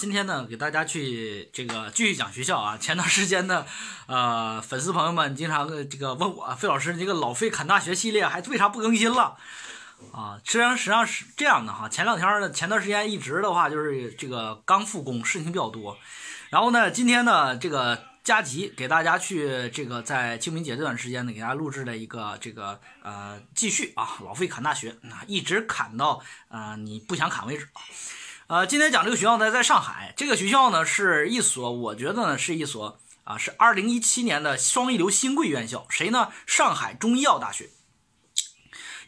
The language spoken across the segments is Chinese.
今天呢，给大家去这个继续讲学校啊。前段时间呢，呃，粉丝朋友们经常这个问我，费老师，这个老费侃大学系列还为啥不更新了？啊，实际上实际上是这样的哈。前两天呢，前段时间一直的话就是这个刚复工，事情比较多。然后呢，今天呢，这个加急给大家去这个在清明节这段时间呢，给大家录制了一个这个呃继续啊，老费侃大学啊，一直侃到呃你不想侃为止啊。呃，今天讲这个学校呢，在上海。这个学校呢，是一所，我觉得呢，是一所啊，是二零一七年的双一流新贵院校。谁呢？上海中医药大学。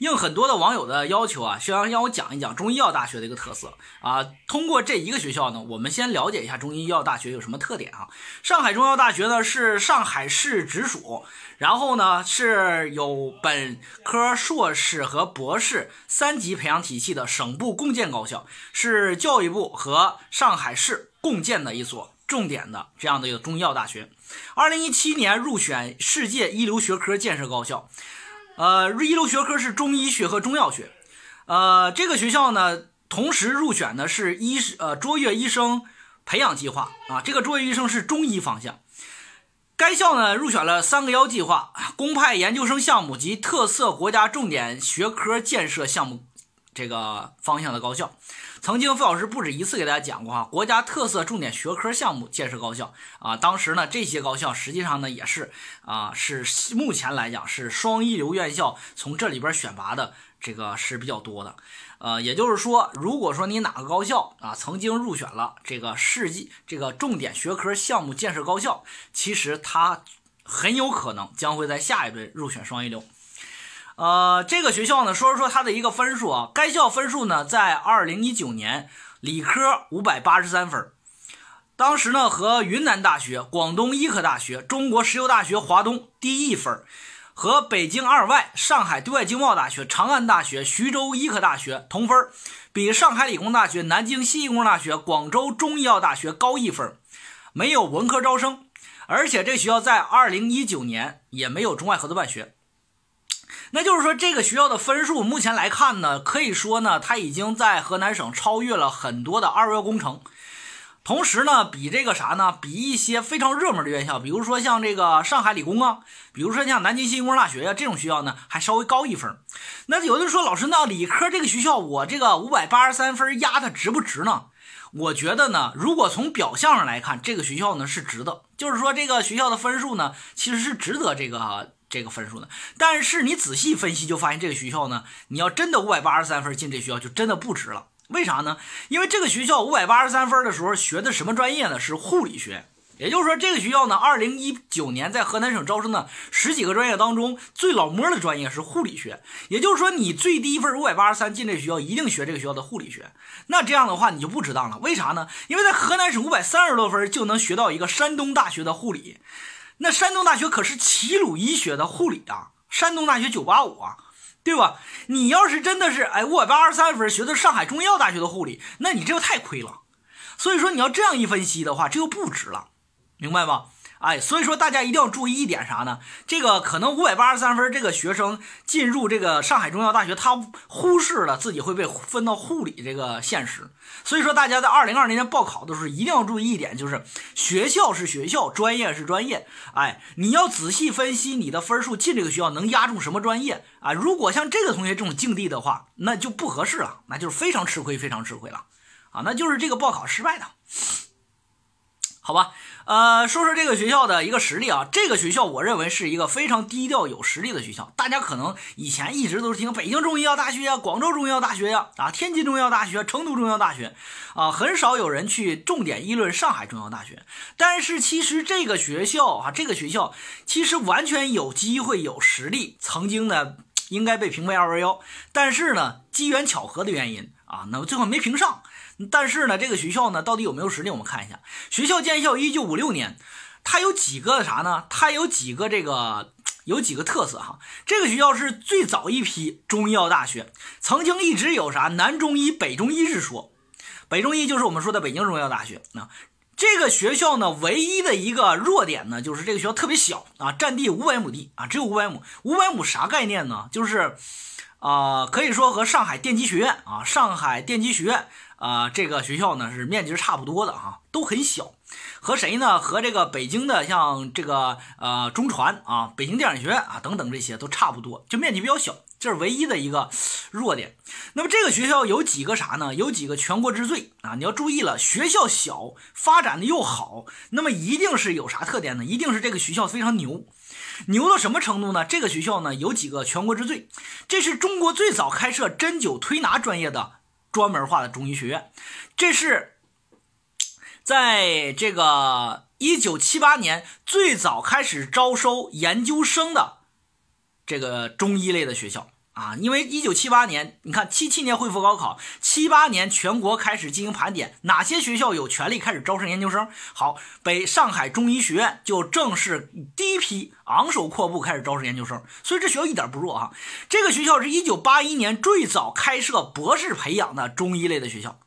应很多的网友的要求啊，需要让我讲一讲中医药大学的一个特色啊。通过这一个学校呢，我们先了解一下中医药大学有什么特点啊。上海中医药大学呢是上海市直属，然后呢是有本科、硕士和博士三级培养体系的省部共建高校，是教育部和上海市共建的一所重点的这样的一个中医药大学。二零一七年入选世界一流学科建设高校。呃，一流学科是中医学和中药学。呃，这个学校呢，同时入选的是医呃卓越医生培养计划啊。这个卓越医生是中医方向。该校呢入选了三个幺计划、公派研究生项目及特色国家重点学科建设项目这个方向的高校。曾经付老师不止一次给大家讲过哈，国家特色重点学科项目建设高校啊，当时呢这些高校实际上呢也是啊是目前来讲是双一流院校，从这里边选拔的这个是比较多的，呃，也就是说，如果说你哪个高校啊曾经入选了这个世纪这个重点学科项目建设高校，其实它很有可能将会在下一轮入选双一流。呃，这个学校呢，说说它的一个分数啊。该校分数呢，在二零一九年理科五百八十三分，当时呢和云南大学、广东医科大学、中国石油大学华东低一分，和北京二外、上海对外经贸大学、长安大学、徐州医科大学同分，比上海理工大学、南京西工程大学、广州中医药大学高一分，没有文科招生，而且这学校在二零一九年也没有中外合作办学。那就是说，这个学校的分数目前来看呢，可以说呢，它已经在河南省超越了很多的二幺工程，同时呢，比这个啥呢？比一些非常热门的院校，比如说像这个上海理工啊，比如说像南京新工程大学呀这种学校呢，还稍微高一分。那有的人说，老师，那理科这个学校，我这个五百八十三分压它值不值呢？我觉得呢，如果从表象上来看，这个学校呢是值的，就是说这个学校的分数呢，其实是值得这个。这个分数呢？但是你仔细分析就发现，这个学校呢，你要真的五百八十三分进这学校，就真的不值了。为啥呢？因为这个学校五百八十三分的时候学的什么专业呢？是护理学。也就是说，这个学校呢，二零一九年在河南省招生的十几个专业当中，最老摸的专业是护理学。也就是说，你最低分五百八十三进这学校，一定学这个学校的护理学。那这样的话，你就不值当了。为啥呢？因为在河南省五百三十多分就能学到一个山东大学的护理。那山东大学可是齐鲁医学的护理啊，山东大学九八五啊，对吧？你要是真的是哎五百八十三分学的上海中医药大学的护理，那你这个太亏了。所以说你要这样一分析的话，这就不值了，明白吗？哎，所以说大家一定要注意一点啥呢？这个可能五百八十三分，这个学生进入这个上海中药大学，他忽视了自己会被分到护理这个现实。所以说大家在二零二零年报考的时候，一定要注意一点，就是学校是学校，专业是专业。哎，你要仔细分析你的分数进这个学校能压中什么专业啊？如果像这个同学这种境地的话，那就不合适了，那就是非常吃亏，非常吃亏了啊！那就是这个报考失败的。好吧，呃，说说这个学校的一个实力啊。这个学校我认为是一个非常低调有实力的学校。大家可能以前一直都是听北京中医药大学呀、广州中医药大学呀、啊天津中医药大学、成都中医药大学，啊，很少有人去重点议论上海中医药大学。但是其实这个学校啊，这个学校其实完全有机会、有实力，曾经呢应该被评为二幺幺，但是呢机缘巧合的原因啊，那么最后没评上。但是呢，这个学校呢，到底有没有实力？我们看一下，学校建校一九五六年，它有几个啥呢？它有几个这个有几个特色哈？这个学校是最早一批中医药大学，曾经一直有啥南中医、北中医之说。北中医就是我们说的北京中医药大学。那这个学校呢，唯一的一个弱点呢，就是这个学校特别小啊，占地五百亩地啊，只有五百亩。五百亩啥概念呢？就是啊，可以说和上海电机学院啊，上海电机学院。啊，这个学校呢是面积是差不多的哈，都很小。和谁呢？和这个北京的像这个呃中传啊、北京电影学院啊等等这些都差不多，就面积比较小，这是唯一的一个弱点。那么这个学校有几个啥呢？有几个全国之最啊！你要注意了，学校小，发展的又好，那么一定是有啥特点呢？一定是这个学校非常牛，牛到什么程度呢？这个学校呢有几个全国之最，这是中国最早开设针灸推拿专业的专门化的中医学院，这是。在这个一九七八年最早开始招收研究生的这个中医类的学校啊，因为一九七八年，你看七七年恢复高考，七八年全国开始进行盘点，哪些学校有权利开始招生研究生？好，北上海中医学院就正是第一批昂首阔步开始招生研究生，所以这学校一点不弱哈。这个学校是一九八一年最早开设博士培养的中医类的学校。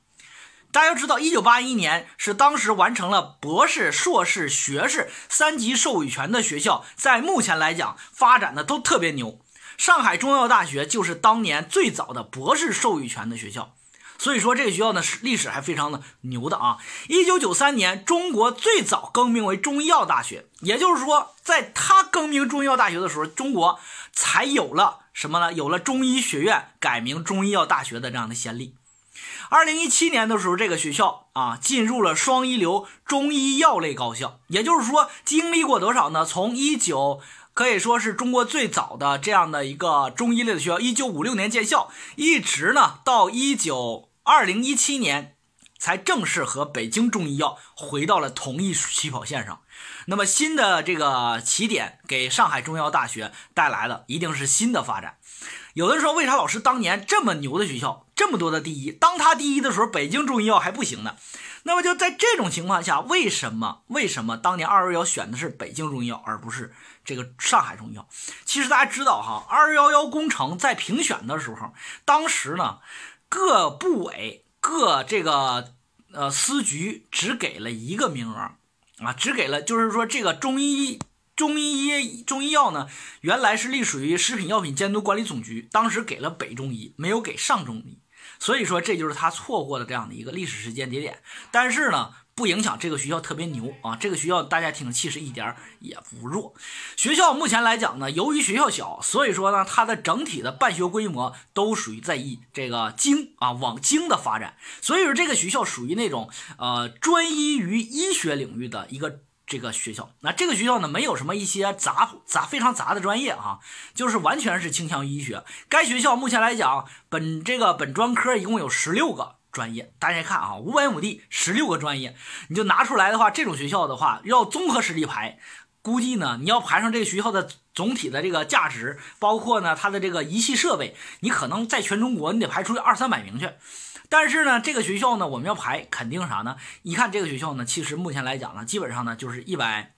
大家要知道，一九八一年是当时完成了博士、硕士、学士三级授予权的学校，在目前来讲发展的都特别牛。上海中医药大学就是当年最早的博士授予权的学校，所以说这个学校呢是历史还非常的牛的啊。一九九三年，中国最早更名为中医药大学，也就是说，在他更名中医药大学的时候，中国才有了什么呢？有了中医学院改名中医药大学的这样的先例。二零一七年的时候，这个学校啊进入了双一流中医药类高校，也就是说，经历过多少呢？从一九可以说是中国最早的这样的一个中医类的学校，一九五六年建校，一直呢到一九二零一七年才正式和北京中医药回到了同一起跑线上。那么新的这个起点给上海中医药大学带来的一定是新的发展。有的人说，为啥老师当年这么牛的学校，这么多的第一，当他第一的时候，北京中医药还不行呢？那么就在这种情况下，为什么为什么当年二幺幺选的是北京中医药，而不是这个上海中医药？其实大家知道哈，二幺幺工程在评选的时候，当时呢，各部委各这个呃司局只给了一个名额啊，只给了就是说这个中医。中医中医药呢，原来是隶属于食品药品监督管理总局，当时给了北中医，没有给上中医，所以说这就是他错过的这样的一个历史时间节点。但是呢，不影响这个学校特别牛啊，这个学校大家听气势一点也不弱。学校目前来讲呢，由于学校小，所以说呢，它的整体的办学规模都属于在以这个精啊往精的发展，所以说这个学校属于那种呃专一于医学领域的一个。这个学校，那这个学校呢，没有什么一些杂杂非常杂的专业啊，就是完全是倾向于医学。该学校目前来讲，本这个本专科一共有十六个专业。大家看啊，五百亩地，十六个专业，你就拿出来的话，这种学校的话，要综合实力排，估计呢，你要排上这个学校的总体的这个价值，包括呢它的这个仪器设备，你可能在全中国你得排出去二三百名去。但是呢，这个学校呢，我们要排肯定啥呢？一看这个学校呢，其实目前来讲呢，基本上呢就是一百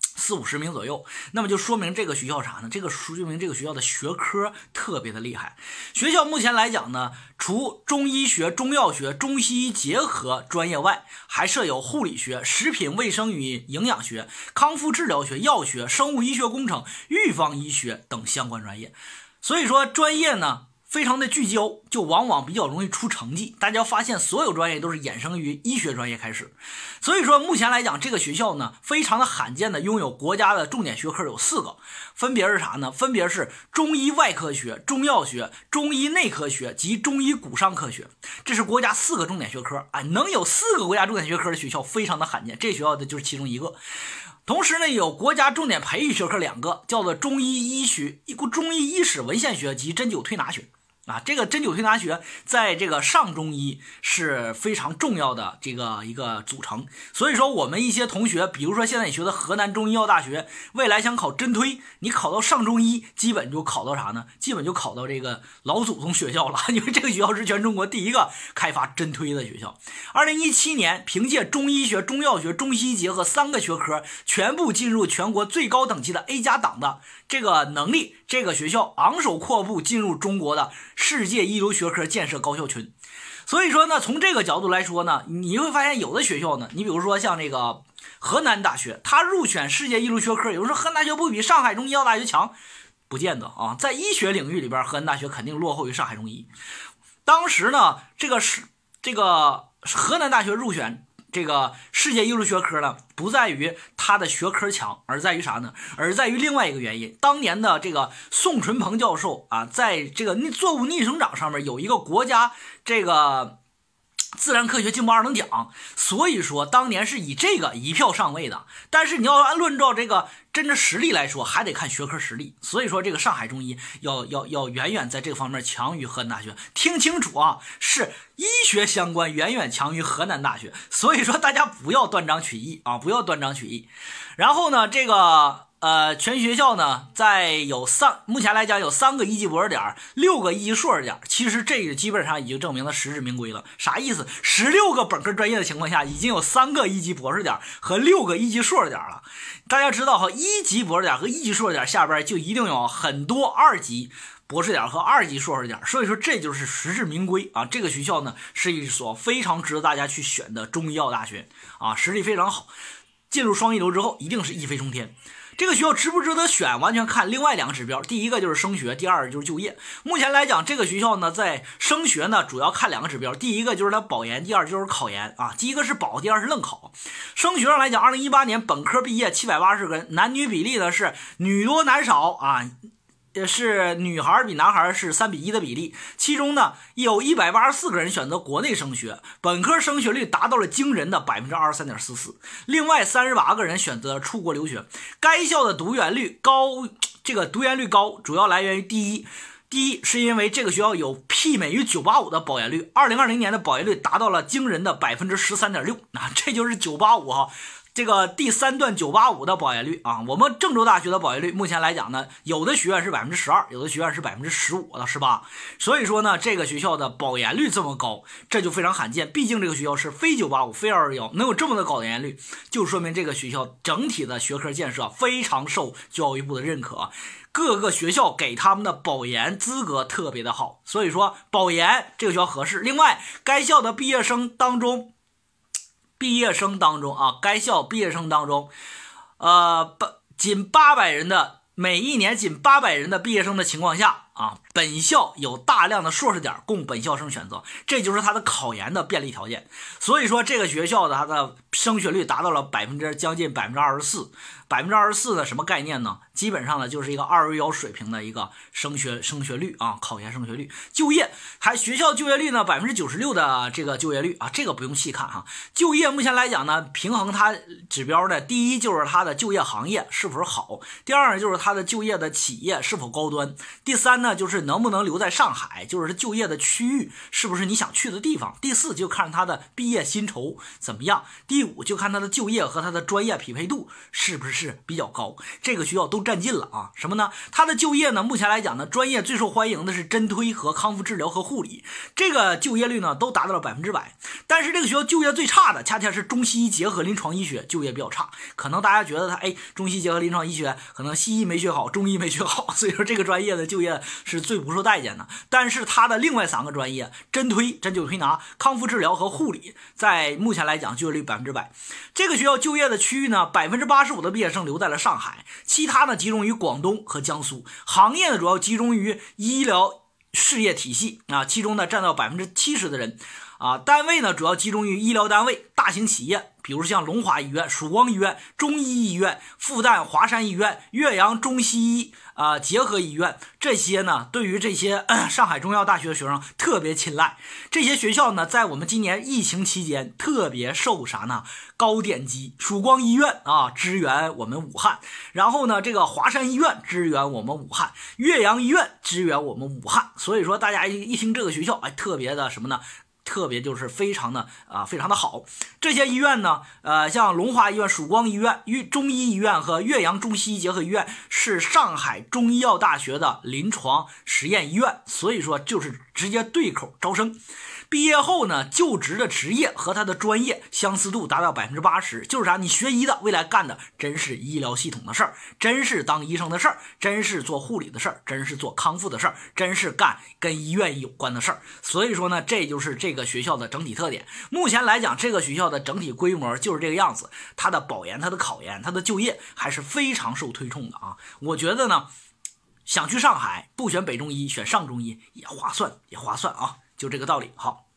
四五十名左右。那么就说明这个学校啥呢？这个说明这个学校的学科特别的厉害。学校目前来讲呢，除中医学、中药学、中西医结合专业外，还设有护理学、食品卫生与营养学、康复治疗学、药学、生物医学工程、预防医学等相关专业。所以说，专业呢。非常的聚焦，就往往比较容易出成绩。大家发现，所有专业都是衍生于医学专业开始。所以说，目前来讲，这个学校呢，非常的罕见的拥有国家的重点学科有四个，分别是啥呢？分别是中医外科学、中药学、中医内科学及中医骨伤科学。这是国家四个重点学科啊，能有四个国家重点学科的学校非常的罕见。这学校的就是其中一个。同时呢，有国家重点培育学科两个，叫做中医医学、中医医史文献学及针灸推拿学。啊，这个针灸推拿学在这个上中医是非常重要的这个一个组成，所以说我们一些同学，比如说现在你学的河南中医药大学，未来想考针推，你考到上中医，基本就考到啥呢？基本就考到这个老祖宗学校了，因为这个学校是全中国第一个开发针推的学校。二零一七年，凭借中医学、中药学、中西医结合三个学科全部进入全国最高等级的 A 加档的这个能力，这个学校昂首阔步进入中国的。世界一流学科建设高校群，所以说呢，从这个角度来说呢，你会发现有的学校呢，你比如说像这个河南大学，它入选世界一流学科，有人说河南大学不比上海中医药大学强，不见得啊，在医学领域里边，河南大学肯定落后于上海中医。当时呢，这个是这个河南大学入选这个世界艺术学科呢，不在于它的学科强，而在于啥呢？而在于另外一个原因。当年的这个宋淳鹏教授啊，在这个逆作物逆生长上面有一个国家这个。自然科学进步二等奖，所以说当年是以这个一票上位的。但是你要按论照这个真的实力来说，还得看学科实力。所以说这个上海中医要要要远远在这个方面强于河南大学。听清楚啊，是医学相关远远强于河南大学。所以说大家不要断章取义啊，不要断章取义。然后呢，这个。呃，全学校呢，在有三，目前来讲有三个一级博士点，六个一级硕士点。其实这个基本上已经证明了实至名归了。啥意思？十六个本科专业的情况下，已经有三个一级博士点和六个一级硕士点了。大家知道哈，一级博士点和一级硕士点下边就一定有很多二级博士点和二级硕士点。所以说这就是实至名归啊。这个学校呢，是一所非常值得大家去选的中医药大学啊，实力非常好。进入双一流之后，一定是一飞冲天。这个学校值不值得选，完全看另外两个指标。第一个就是升学，第二就是就业。目前来讲，这个学校呢，在升学呢，主要看两个指标。第一个就是它保研，第二就是考研啊。第一个是保，第二是愣考。升学上来讲，二零一八年本科毕业七百八十个人，男女比例呢是女多男少啊。也是女孩比男孩是三比一的比例，其中呢有一百八十四个人选择国内升学，本科升学率达到了惊人的百分之二十三点四四。另外三十八个人选择出国留学。该校的读研率高，这个读研率高主要来源于第一，第一是因为这个学校有媲美于九八五的保研率，二零二零年的保研率达到了惊人的百分之十三点六，啊，这就是九八五哈。这个第三段九八五的保研率啊，我们郑州大学的保研率目前来讲呢，有的学院是百分之十二，有的学院是百分之十五到十八，所以说呢，这个学校的保研率这么高，这就非常罕见。毕竟这个学校是非九八五非二二幺，能有这么的高的研率，就说明这个学校整体的学科建设非常受教育部的认可，各个学校给他们的保研资格特别的好，所以说保研这个学校合适。另外，该校的毕业生当中。毕业生当中啊，该校毕业生当中，呃，八仅八百人的每一年仅八百人的毕业生的情况下啊，本校有大量的硕士点供本校生选择，这就是它的考研的便利条件。所以说，这个学校的它的升学率达到了百分之将近百分之二十四。百分之二十四的什么概念呢？基本上呢就是一个二幺幺水平的一个升学升学率啊，考研升学率。就业还学校就业率呢百分之九十六的这个就业率啊，这个不用细看哈。就业目前来讲呢，平衡它指标的第一就是它的就业行业是否好，第二呢就是它的就业的企业是否高端，第三呢就是能不能留在上海，就是就业的区域是不是你想去的地方，第四就看它的毕业薪酬怎么样，第就看他的就业和他的专业匹配度是不是。比较高，这个学校都占尽了啊！什么呢？他的就业呢？目前来讲呢，专业最受欢迎的是针推和康复治疗和护理，这个就业率呢都达到了百分之百。但是这个学校就业最差的，恰恰是中西医结合临床医学，就业比较差。可能大家觉得他哎，中西结合临床医学，可能西医没学好，中医没学好，所以说这个专业的就业是最不受待见的。但是他的另外三个专业，针推、针灸推拿、康复治疗和护理，在目前来讲就业率百分之之外。这个学校就业的区域呢，百分之八十五的毕业。生留在了上海，其他呢集中于广东和江苏。行业呢主要集中于医疗事业体系啊，其中呢占到百分之七十的人啊。单位呢主要集中于医疗单位、大型企业，比如像龙华医院、曙光医院、中医医院、复旦华山医院、岳阳中西医。啊，结合医院这些呢，对于这些 上海中医药大学的学生特别青睐。这些学校呢，在我们今年疫情期间特别受啥呢？高点击。曙光医院啊，支援我们武汉；然后呢，这个华山医院支援我们武汉，岳阳医院支援我们武汉。所以说，大家一一听这个学校，哎，特别的什么呢？特别就是非常的啊，非常的好。这些医院呢，呃，像龙华医院、曙光医院、岳中医医院和岳阳中西医结合医院是上海中医药大学的临床实验医院，所以说就是直接对口招生。毕业后呢，就职的职业和他的专业相似度达到百分之八十，就是啥？你学医的，未来干的真是医疗系统的事儿，真是当医生的事儿，真是做护理的事儿，真是做康复的事儿，真是干跟医院有关的事儿。所以说呢，这就是这个学校的整体特点。目前来讲，这个学校的整体规模就是这个样子。它的保研、它的考研、它的就业还是非常受推崇的啊。我觉得呢，想去上海，不选北中医，选上中医也划算，也划算啊。就这个道理，好。